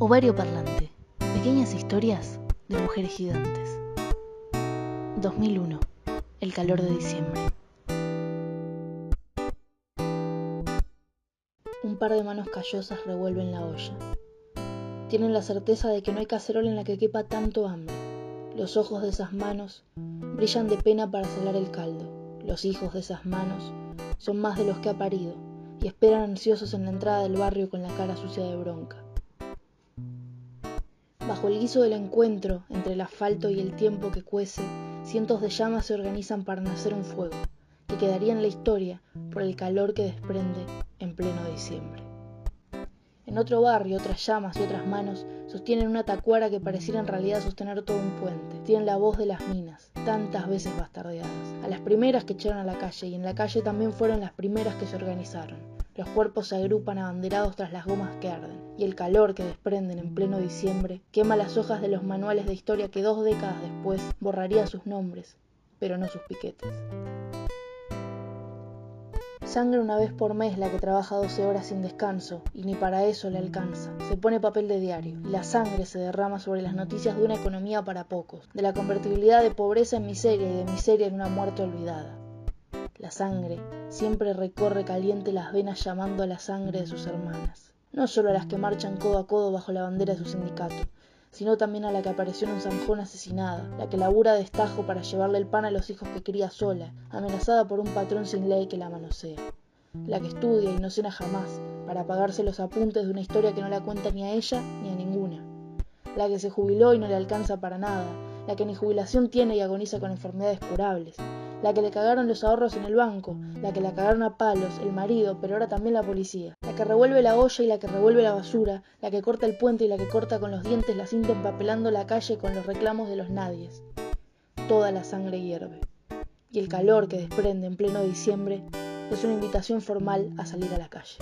Ovario Parlante. Pequeñas historias de mujeres gigantes. 2001. El calor de diciembre. Un par de manos callosas revuelven la olla. Tienen la certeza de que no hay cacerola en la que quepa tanto hambre. Los ojos de esas manos brillan de pena para salar el caldo. Los hijos de esas manos son más de los que ha parido y esperan ansiosos en la entrada del barrio con la cara sucia de bronca. Bajo el guiso del encuentro entre el asfalto y el tiempo que cuece, cientos de llamas se organizan para nacer un fuego, que quedaría en la historia por el calor que desprende en pleno diciembre. En otro barrio, otras llamas y otras manos sostienen una tacuara que pareciera en realidad sostener todo un puente. Tienen la voz de las minas, tantas veces bastardeadas. A las primeras que echaron a la calle, y en la calle también fueron las primeras que se organizaron. Los cuerpos se agrupan abanderados tras las gomas que arden, y el calor que desprenden en pleno diciembre quema las hojas de los manuales de historia que dos décadas después borrarían sus nombres, pero no sus piquetes. Sangre una vez por mes la que trabaja 12 horas sin descanso, y ni para eso le alcanza. Se pone papel de diario, y la sangre se derrama sobre las noticias de una economía para pocos, de la convertibilidad de pobreza en miseria y de miseria en una muerte olvidada. La sangre. Siempre recorre caliente las venas llamando a la sangre de sus hermanas, no solo a las que marchan codo a codo bajo la bandera de su sindicato, sino también a la que apareció en un zanjón asesinada, la que labura de estajo para llevarle el pan a los hijos que cría sola, amenazada por un patrón sin ley que la manosea, la que estudia y no cena jamás, para pagarse los apuntes de una historia que no la cuenta ni a ella ni a ninguna, la que se jubiló y no le alcanza para nada, la que ni jubilación tiene y agoniza con enfermedades curables, la que le cagaron los ahorros en el banco, la que la cagaron a palos, el marido, pero ahora también la policía, la que revuelve la olla y la que revuelve la basura, la que corta el puente y la que corta con los dientes la cinta empapelando la calle con los reclamos de los nadies. Toda la sangre hierve. Y el calor que desprende en pleno diciembre es una invitación formal a salir a la calle.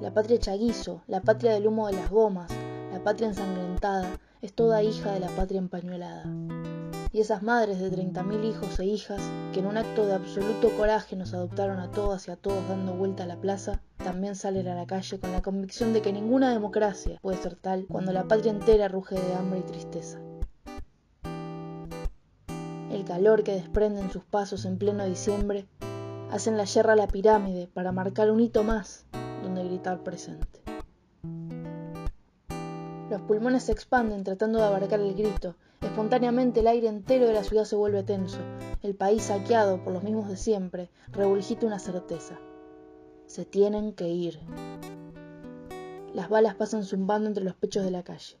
La patria chaguizo, la patria del humo de las gomas, la patria ensangrentada, es toda hija de la patria empañuelada. Y esas madres de treinta mil hijos e hijas, que en un acto de absoluto coraje nos adoptaron a todas y a todos dando vuelta a la plaza, también salen a la calle con la convicción de que ninguna democracia puede ser tal cuando la patria entera ruge de hambre y tristeza. El calor que desprenden sus pasos en pleno diciembre hacen la yerra a la pirámide para marcar un hito más donde gritar presente. Los pulmones se expanden tratando de abarcar el grito. Espontáneamente el aire entero de la ciudad se vuelve tenso. El país saqueado por los mismos de siempre regurgita una certeza. Se tienen que ir. Las balas pasan zumbando entre los pechos de la calle.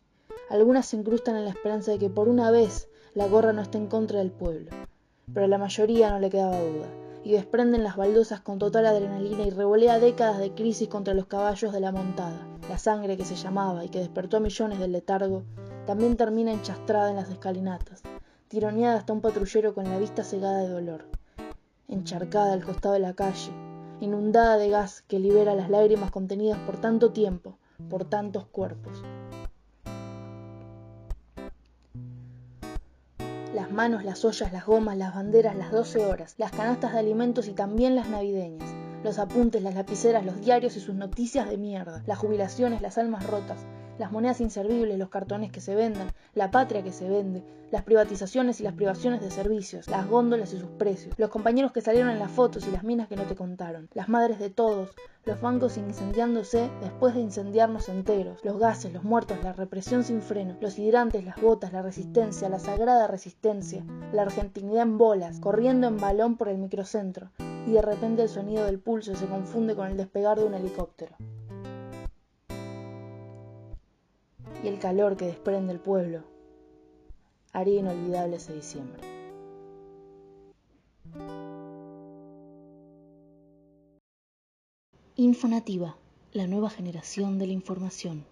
Algunas se incrustan en la esperanza de que por una vez la gorra no esté en contra del pueblo. Pero a la mayoría no le quedaba duda y desprenden las baldosas con total adrenalina y revolea décadas de crisis contra los caballos de la montada. La sangre que se llamaba y que despertó a millones del letargo también termina enchastrada en las escalinatas, tironeada hasta un patrullero con la vista cegada de dolor, encharcada al costado de la calle, inundada de gas que libera las lágrimas contenidas por tanto tiempo, por tantos cuerpos. las manos, las ollas, las gomas, las banderas, las doce horas, las canastas de alimentos y también las navideñas, los apuntes, las lapiceras, los diarios y sus noticias de mierda, las jubilaciones, las almas rotas, las monedas inservibles, los cartones que se venden, la patria que se vende, las privatizaciones y las privaciones de servicios, las góndolas y sus precios, los compañeros que salieron en las fotos y las minas que no te contaron, las madres de todos, los bancos incendiándose después de incendiarnos enteros, los gases, los muertos, la represión sin freno, los hidrantes, las botas, la resistencia, la sagrada resistencia, la argentinidad en bolas, corriendo en balón por el microcentro, y de repente el sonido del pulso se confunde con el despegar de un helicóptero. y el calor que desprende el pueblo haría inolvidable ese diciembre. Infonativa, la nueva generación de la información.